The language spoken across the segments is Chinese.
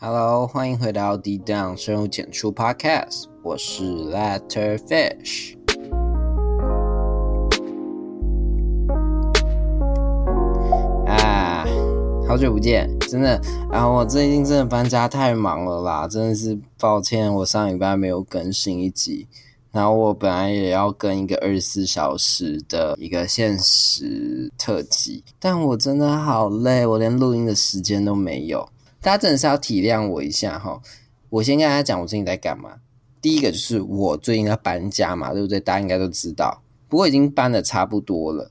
Hello，欢迎回到 D Down 深入浅出 Podcast，我是 Letter Fish。啊，好久不见，真的。然后我最近真的搬家太忙了啦，真的是抱歉，我上礼拜没有更新一集。然后我本来也要跟一个二十四小时的一个现实特辑，但我真的好累，我连录音的时间都没有。大家真的是要体谅我一下哈。我先跟大家讲我最近在干嘛。第一个就是我最近在搬家嘛，对不对？大家应该都知道，不过已经搬的差不多了。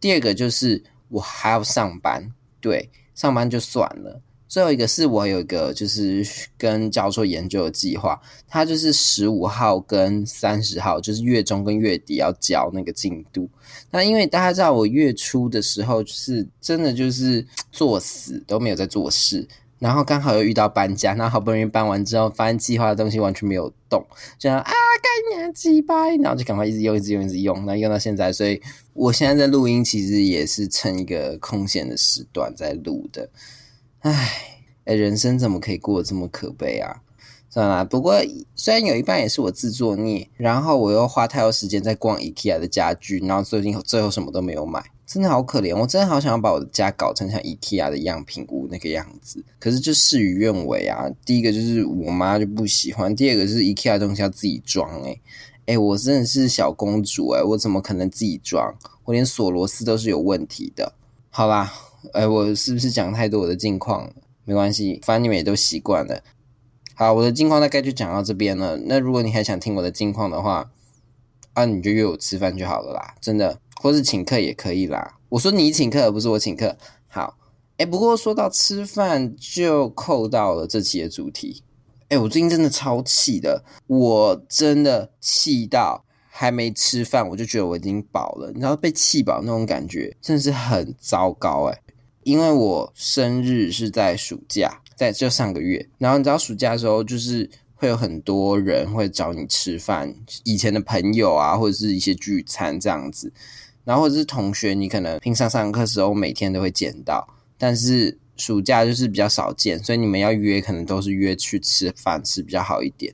第二个就是我还要上班，对，上班就算了。最后一个是我有一个就是跟教授研究的计划，它就是十五号跟三十号，就是月中跟月底要交那个进度。那因为大家知道我月初的时候就是真的就是作死都没有在做事，然后刚好又遇到搬家，那好不容易搬完之后，发现计划的东西完全没有动，这样啊，该年几百，然后就赶快一直用，一直用，一直用，那用到现在，所以我现在在录音，其实也是趁一个空闲的时段在录的。唉，哎，人生怎么可以过得这么可悲啊？算了，不过虽然有一半也是我自作孽，然后我又花太多时间在逛 IKEA 的家具，然后最近最后什么都没有买，真的好可怜。我真的好想要把我的家搞成像 IKEA 的样品屋那个样子，可是就事与愿违啊。第一个就是我妈就不喜欢，第二个是 IKEA 东西要自己装。哎，哎，我真的是小公主哎，我怎么可能自己装？我连锁螺丝都是有问题的。好啦。哎，我是不是讲太多我的近况？没关系，反正你们也都习惯了。好，我的近况大概就讲到这边了。那如果你还想听我的近况的话，啊，你就约我吃饭就好了啦，真的，或是请客也可以啦。我说你请客，而不是我请客。好，哎，不过说到吃饭，就扣到了这期的主题。哎，我最近真的超气的，我真的气到。还没吃饭，我就觉得我已经饱了。你知道被气饱那种感觉，真的是很糟糕哎。因为我生日是在暑假，在就上个月。然后你知道暑假的时候，就是会有很多人会找你吃饭，以前的朋友啊，或者是一些聚餐这样子。然后或者是同学，你可能平常上课时候每天都会见到，但是暑假就是比较少见，所以你们要约，可能都是约去吃饭吃比较好一点。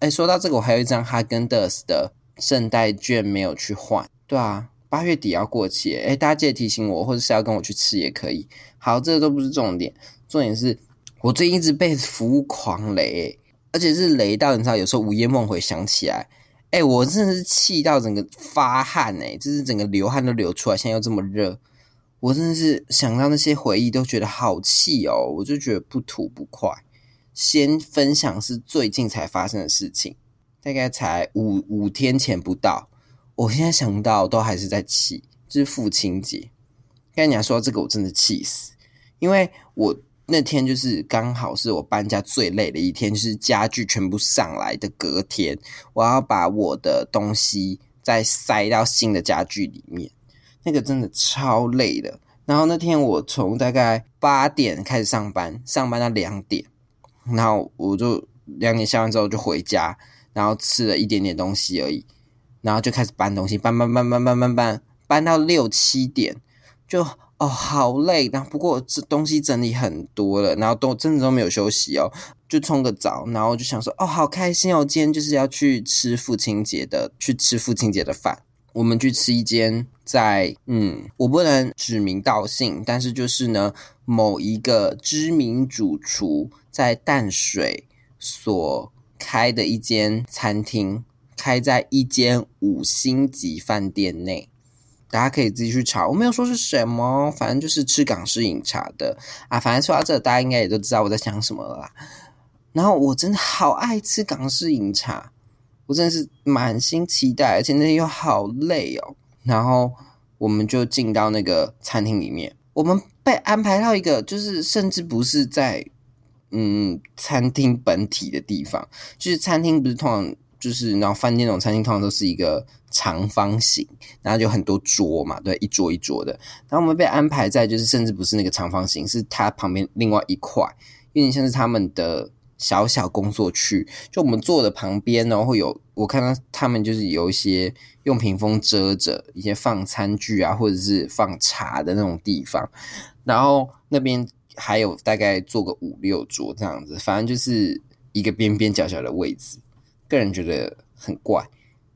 哎，说到这个，我还有一张哈根达斯的。圣诞券没有去换，对啊，八月底要过期，哎，大家记得提醒我，或者是要跟我去吃也可以。好，这个都不是重点，重点是我最近一直被服务狂雷，而且是雷到你知道，有时候午夜梦回想起来，哎，我真的是气到整个发汗哎，就是整个流汗都流出来，现在又这么热，我真的是想到那些回忆都觉得好气哦，我就觉得不吐不快。先分享是最近才发生的事情。大概才五五天前不到，我现在想到都还是在气，就是父亲节。跟你说这个，我真的气死，因为我那天就是刚好是我搬家最累的一天，就是家具全部上来的隔天，我要把我的东西再塞到新的家具里面，那个真的超累的。然后那天我从大概八点开始上班，上班到两点，然后我就两点下班之后就回家。然后吃了一点点东西而已，然后就开始搬东西，搬搬搬搬搬搬搬，搬到六七点，就哦好累。然后不过这东西整理很多了，然后都真的都没有休息哦，就冲个澡，然后就想说哦好开心哦，今天就是要去吃父亲节的，去吃父亲节的饭。我们去吃一间在嗯，我不能指名道姓，但是就是呢某一个知名主厨在淡水所。开的一间餐厅，开在一间五星级饭店内，大家可以自己去查。我没有说是什么，反正就是吃港式饮茶的啊。反正说到这，大家应该也都知道我在想什么了啦。然后我真的好爱吃港式饮茶，我真的是满心期待，而且那天又好累哦。然后我们就进到那个餐厅里面，我们被安排到一个，就是甚至不是在。嗯，餐厅本体的地方，就是餐厅不是通常就是然后饭店那种餐厅通常都是一个长方形，然后就很多桌嘛，对，一桌一桌的。然后我们被安排在就是甚至不是那个长方形，是它旁边另外一块，有点像是他们的小小工作区。就我们坐的旁边呢，会有我看到他们就是有一些用屏风遮着一些放餐具啊，或者是放茶的那种地方。然后那边。还有大概坐个五六桌这样子，反正就是一个边边角角的位置，个人觉得很怪。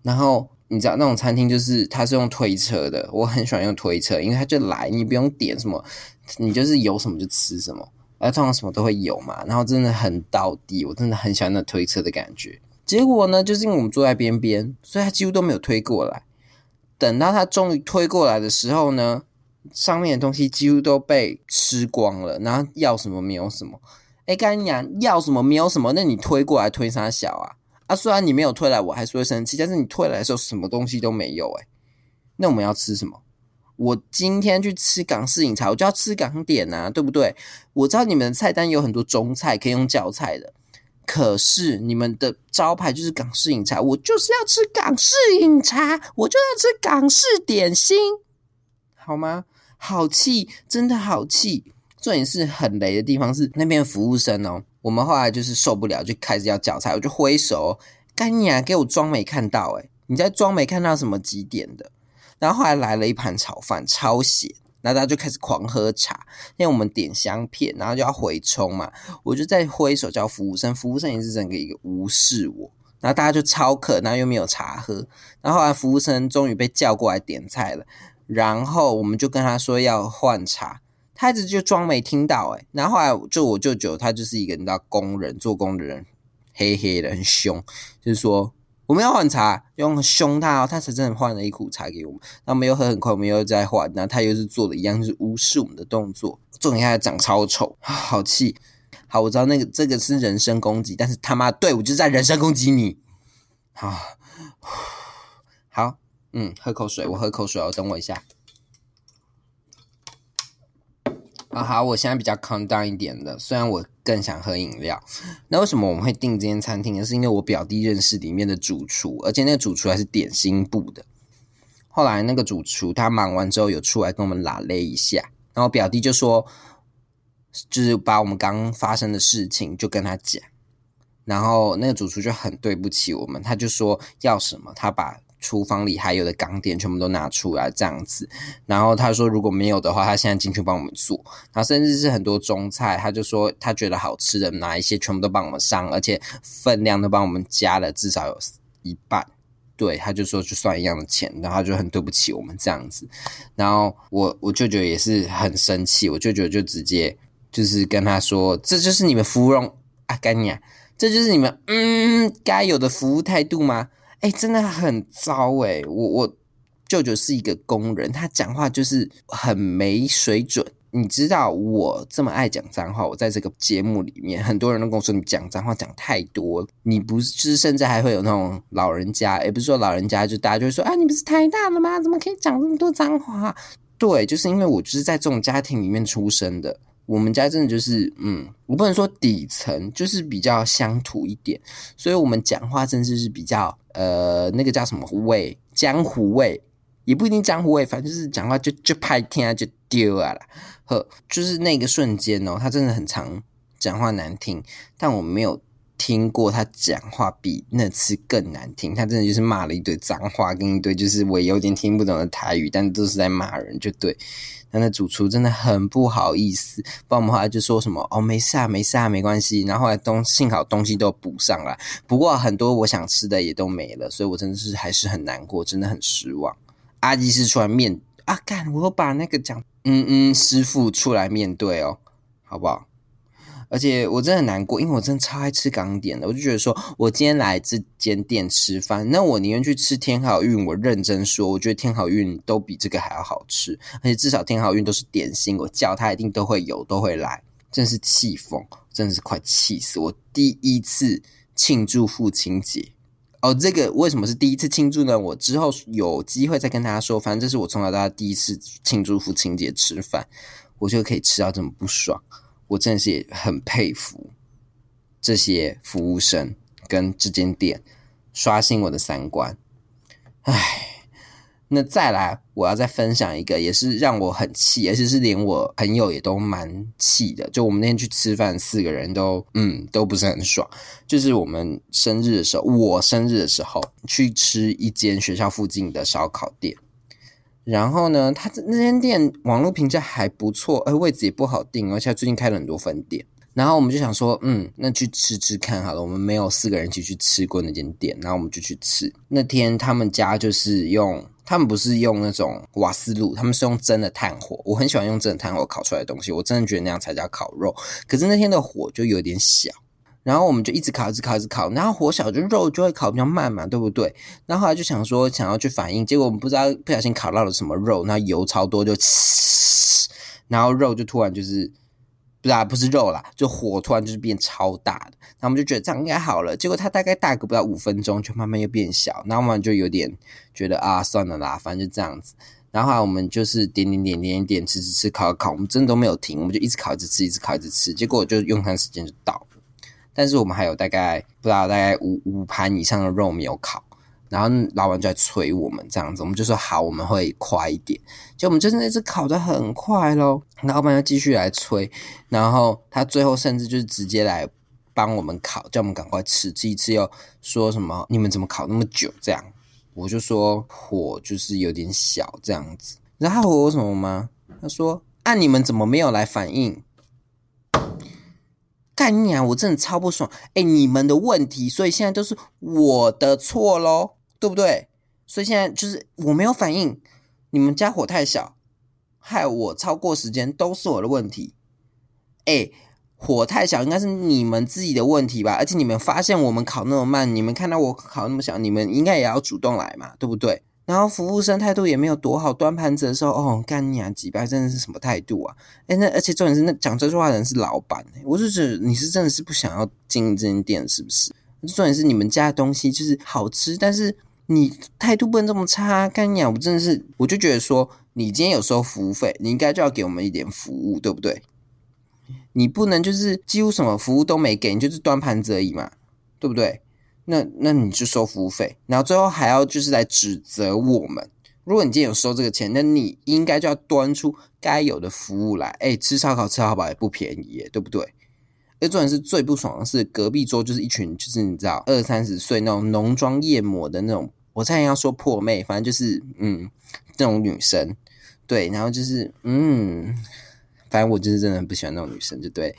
然后你知道那种餐厅就是它是用推车的，我很喜欢用推车，因为它就来，你不用点什么，你就是有什么就吃什么，而通常什么都会有嘛。然后真的很到底，我真的很喜欢那推车的感觉。结果呢，就是因为我们坐在边边，所以他几乎都没有推过来。等到他终于推过来的时候呢，上面的东西几乎都被吃光了，然后要什么没有什么。哎，干娘要什么没有什么，那你推过来推啥小啊？啊，虽然你没有退来，我还是会生气，但是你退来的时候什么东西都没有，哎，那我们要吃什么？我今天去吃港式饮茶，我就要吃港点呐，对不对？我知道你们的菜单有很多中菜可以用叫菜的。可是你们的招牌就是港式饮茶，我就是要吃港式饮茶，我就要吃港式点心，好吗？好气，真的好气！重点是很雷的地方是那边服务生哦，我们后来就是受不了，就开始要叫菜，我就挥手，干你啊，给我装没看到哎，你在装没看到什么几点的？然后后来来了一盘炒饭，超咸。然后大家就开始狂喝茶，因为我们点香片，然后就要回冲嘛。我就在挥手叫服务生，服务生也是整个一个无视我。然后大家就超渴，然后又没有茶喝。然后后来服务生终于被叫过来点菜了，然后我们就跟他说要换茶，他一直就装没听到哎。然后后来就我舅舅，他就是一个你知道工人做工的人，黑黑的很凶，就是说。我们要换茶，用凶他，哦他才真的换了一壶茶给我们。那我们又喝很快，我们又再换，那他又是做的一样，就是无视我们的动作。重点还长超丑，好气！好，我知道那个这个是人身攻击，但是他妈对我就在人身攻击你。好，好，嗯，喝口水，我喝口水哦，等我一下。啊，好，我现在比较 calm down 一点的，虽然我。更想喝饮料，那为什么我们会订这间餐厅呢？是因为我表弟认识里面的主厨，而且那个主厨还是点心部的。后来那个主厨他忙完之后有出来跟我们拉勒一下，然后表弟就说，就是把我们刚发生的事情就跟他讲，然后那个主厨就很对不起我们，他就说要什么，他把。厨房里还有的港点全部都拿出来这样子，然后他说如果没有的话，他现在进去帮我们做。然后甚至是很多中菜，他就说他觉得好吃的哪一些全部都帮我们上，而且分量都帮我们加了至少有一半。对，他就说就算一样的钱，然后就很对不起我们这样子。然后我我舅舅也是很生气，我舅舅就直接就是跟他说，这就是你们芙蓉啊，干你啊，这就是你们嗯该有的服务态度吗？哎，真的很糟哎！我我舅舅是一个工人，他讲话就是很没水准。你知道我这么爱讲脏话，我在这个节目里面，很多人都跟我说你讲脏话讲太多。你不是甚至还会有那种老人家，也不是说老人家，就大家就会说啊，你不是太大了吗？怎么可以讲这么多脏话？对，就是因为我就是在这种家庭里面出生的。我们家真的就是，嗯，我不能说底层，就是比较乡土一点，所以我们讲话真的是比较，呃，那个叫什么？味，江湖味，也不一定江湖味，反正就是讲话就就拍天啊就丢啊了，呵，就是那个瞬间哦，他真的很常讲话难听，但我没有听过他讲话比那次更难听，他真的就是骂了一堆脏话，跟一堆就是我有点听不懂的台语，但都是在骂人，就对。那那主厨真的很不好意思，不然我们后来就说什么哦，没事啊，没事啊，没关系。然后后来东幸好东西都补上了，不过很多我想吃的也都没了，所以我真的是还是很难过，真的很失望。阿基是出来面啊，干，我把那个讲嗯嗯师傅出来面对哦，好不好？而且我真的很难过，因为我真的超爱吃港点的。我就觉得说，我今天来这间店吃饭，那我宁愿去吃天好运。我认真说，我觉得天好运都比这个还要好吃，而且至少天好运都是点心，我叫他一定都会有，都会来。真是气疯，真的是快气死我！第一次庆祝父亲节哦，这个为什么是第一次庆祝呢？我之后有机会再跟大家说。反正这是我从小到大第一次庆祝父亲节吃饭，我就可以吃到这么不爽。我真的是很佩服这些服务生跟这间店，刷新我的三观。唉，那再来，我要再分享一个，也是让我很气，而且是连我朋友也都蛮气的。就我们那天去吃饭，四个人都嗯都不是很爽。就是我们生日的时候，我生日的时候去吃一间学校附近的烧烤店。然后呢，他那间店网络评价还不错，而位置也不好定，而且最近开了很多分店。然后我们就想说，嗯，那去吃吃看好了。我们没有四个人一起去吃过那间店，然后我们就去吃。那天他们家就是用，他们不是用那种瓦斯炉，他们是用真的炭火。我很喜欢用真的炭火烤出来的东西，我真的觉得那样才叫烤肉。可是那天的火就有点小，然后我们就一直烤，一直烤，一直烤。然后火小，就肉就会烤比较慢嘛，对不对？然后后来就想说，想要去反应，结果我们不知道不小心烤到了什么肉，那油超多，就，然后肉就突然就是。不是啊，不是肉啦，就火突然就是变超大的，然后我们就觉得这样应该好了。结果它大概大个不到五分钟，就慢慢又变小，然后我们就有点觉得啊，算了啦，反正就这样子。然后后来我们就是点点点点点吃吃吃烤烤，我们真的都没有停，我们就一直烤一直吃，一直烤一直吃。结果就用餐时间就到，但是我们还有大概不知道大概五五盘以上的肉没有烤。然后老板就在催我们这样子，我们就说好，我们会快一点。就我们真的那次烤的很快咯，老板又继续来催，然后他最后甚至就是直接来帮我们烤，叫我们赶快吃。这一次又说什么你们怎么烤那么久？这样我就说火就是有点小这样子。然后他回我什么吗？他说啊你们怎么没有来反应？干你啊！我真的超不爽。哎，你们的问题，所以现在都是我的错喽。对不对？所以现在就是我没有反应，你们家火太小，害我超过时间，都是我的问题。哎，火太小应该是你们自己的问题吧？而且你们发现我们烤那么慢，你们看到我烤那么小，你们应该也要主动来嘛，对不对？然后服务生态度也没有多好，端盘子的时候，哦，干你啊，几百真的是什么态度啊？哎，那而且重点是那讲这句话的人是老板，我就觉得你是真的是不想要经营这间店，是不是？重点是你们家的东西就是好吃，但是。你态度不能这么差，干你娘！我真的是，我就觉得说，你今天有收服务费，你应该就要给我们一点服务，对不对？你不能就是几乎什么服务都没给，你就是端盘子而已嘛，对不对？那那你就收服务费，然后最后还要就是来指责我们。如果你今天有收这个钱，那你应该就要端出该有的服务来。哎，吃烧烤吃好饱也不便宜耶，对不对？而重点是最不爽的是，隔壁桌就是一群就是你知道二三十岁那种浓妆艳抹的那种。我差点要说破妹，反正就是嗯，这种女生，对，然后就是嗯，反正我就是真的很不喜欢那种女生，就对。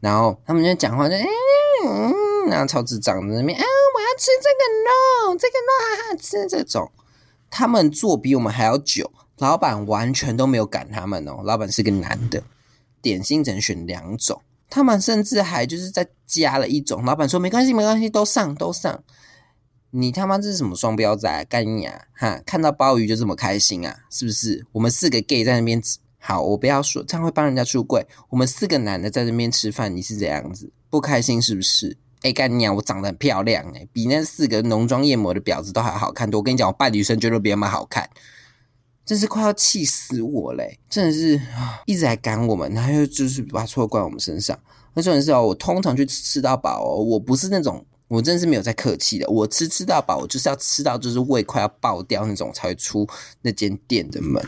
然后他们就讲话就嗯，然后超智障在那边啊，我要吃这个肉，这个肉好好吃这种。他们做比我们还要久，老板完全都没有赶他们哦。老板是个男的，点心只能选两种，他们甚至还就是在加了一种。老板说没关系，没关系，都上都上。你他妈这是什么双标仔？干你啊！哈，看到鲍鱼就这么开心啊？是不是？我们四个 gay 在那边，好，我不要说，这样会帮人家出柜。我们四个男的在那边吃饭，你是这样子不开心是不是？哎，干你啊！我长得很漂亮哎，比那四个浓妆艳抹的婊子都还好看多。我跟你讲，我扮女生绝对比他们好看，真是快要气死我嘞！真的是一直在赶我们，然后又就是把错怪我们身上。那重点是哦，我通常去吃到饱哦，我不是那种。我真的是没有在客气的，我吃吃到饱，我就是要吃到就是胃快要爆掉那种才会出那间店的门。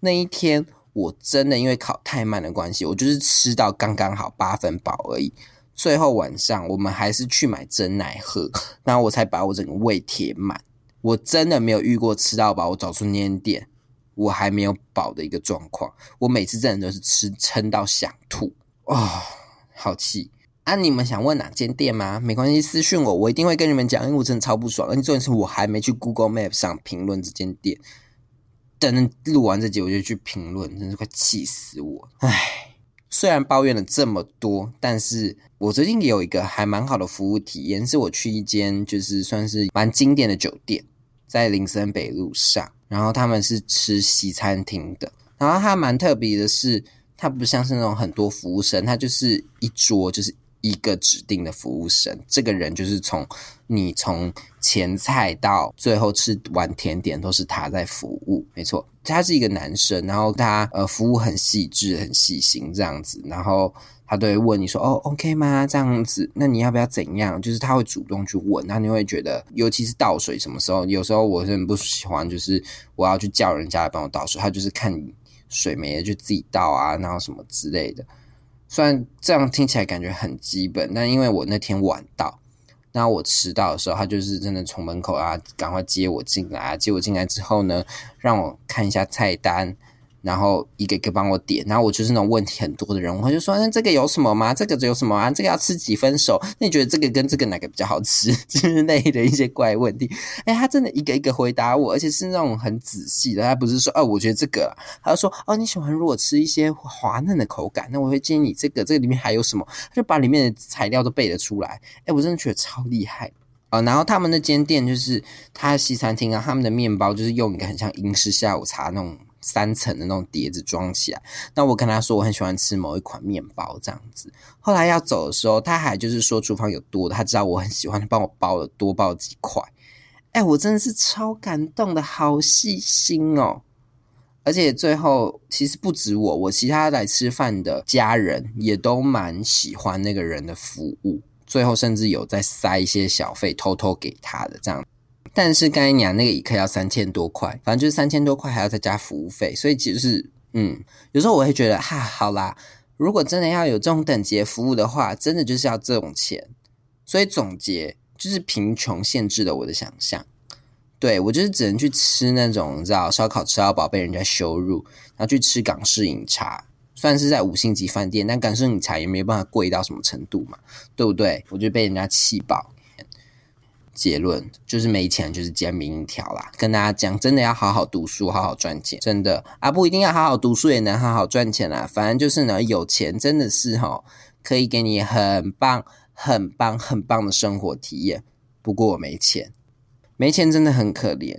那一天我真的因为烤太慢的关系，我就是吃到刚刚好八分饱而已。最后晚上我们还是去买真奶喝，然后我才把我整个胃填满。我真的没有遇过吃到饱，我找出那间店我还没有饱的一个状况。我每次真的都是吃撑到想吐啊，好气。那你们想问哪间店吗？没关系，私讯我，我一定会跟你们讲，因为我真的超不爽。而且重点是我还没去 Google Map 上评论这间店，等录完这集我就去评论，真是快气死我！唉，虽然抱怨了这么多，但是我最近也有一个还蛮好的服务体验，是我去一间就是算是蛮经典的酒店，在林森北路上，然后他们是吃西餐厅的，然后它蛮特别的是，它不像是那种很多服务生，它就是一桌就是。一个指定的服务生，这个人就是从你从前菜到最后吃完甜点都是他在服务，没错，他是一个男生，然后他呃服务很细致、很细心这样子，然后他都会问你说哦，OK 吗？这样子，那你要不要怎样？就是他会主动去问，那你会觉得，尤其是倒水什么时候，有时候我是很不喜欢，就是我要去叫人家来帮我倒水，他就是看你水没了就自己倒啊，然后什么之类的。虽然这样听起来感觉很基本，但因为我那天晚到，那我迟到的时候，他就是真的从门口啊，赶快接我进来啊。接我进来之后呢，让我看一下菜单。然后一个一个帮我点，然后我就是那种问题很多的人，我就说那这个有什么吗？这个有什么啊？这个要吃几分熟？那你觉得这个跟这个哪个比较好吃 之类的一些怪问题？哎，他真的一个一个回答我，而且是那种很仔细的，他不是说哦，我觉得这个，他就说哦，你喜欢如果吃一些滑嫩的口感，那我会建议你这个，这个里面还有什么？他就把里面的材料都背得出来。哎，我真的觉得超厉害啊！然后他们那间店就是他西餐厅啊，他们的面包就是用一个很像英式下午茶那种。三层的那种碟子装起来，那我跟他说我很喜欢吃某一款面包这样子。后来要走的时候，他还就是说厨房有多的，他知道我很喜欢，他帮我包了多包几块。哎，我真的是超感动的，好细心哦！而且最后其实不止我，我其他来吃饭的家人也都蛮喜欢那个人的服务，最后甚至有在塞一些小费偷偷给他的这样。但是刚才讲那个一克要三千多块，反正就是三千多块还要再加服务费，所以其实是嗯，有时候我会觉得哈，好啦，如果真的要有这种等级服务的话，真的就是要这种钱。所以总结就是贫穷限制了我的想象，对我就是只能去吃那种你知道烧烤吃到饱被人家羞辱，然后去吃港式饮茶，虽然是在五星级饭店，但港式饮茶也没办法贵到什么程度嘛，对不对？我就被人家气爆。结论就是没钱就是煎饼一条啦，跟大家讲，真的要好好读书，好好赚钱，真的啊，不一定要好好读书也能好好赚钱啦。反正就是呢，有钱真的是哈，可以给你很棒、很棒、很棒的生活体验。不过我没钱，没钱真的很可怜。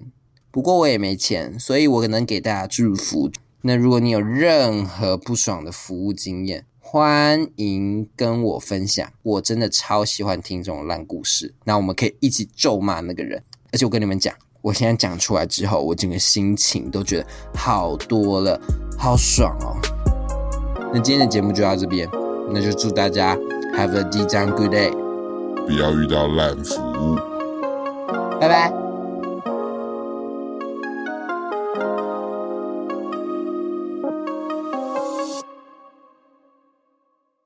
不过我也没钱，所以我能给大家祝福。那如果你有任何不爽的服务经验，欢迎跟我分享，我真的超喜欢听这种烂故事。那我们可以一起咒骂那个人，而且我跟你们讲，我现在讲出来之后，我整个心情都觉得好多了，好爽哦。那今天的节目就到这边，那就祝大家 have a d j good day，不要遇到烂服务，拜拜。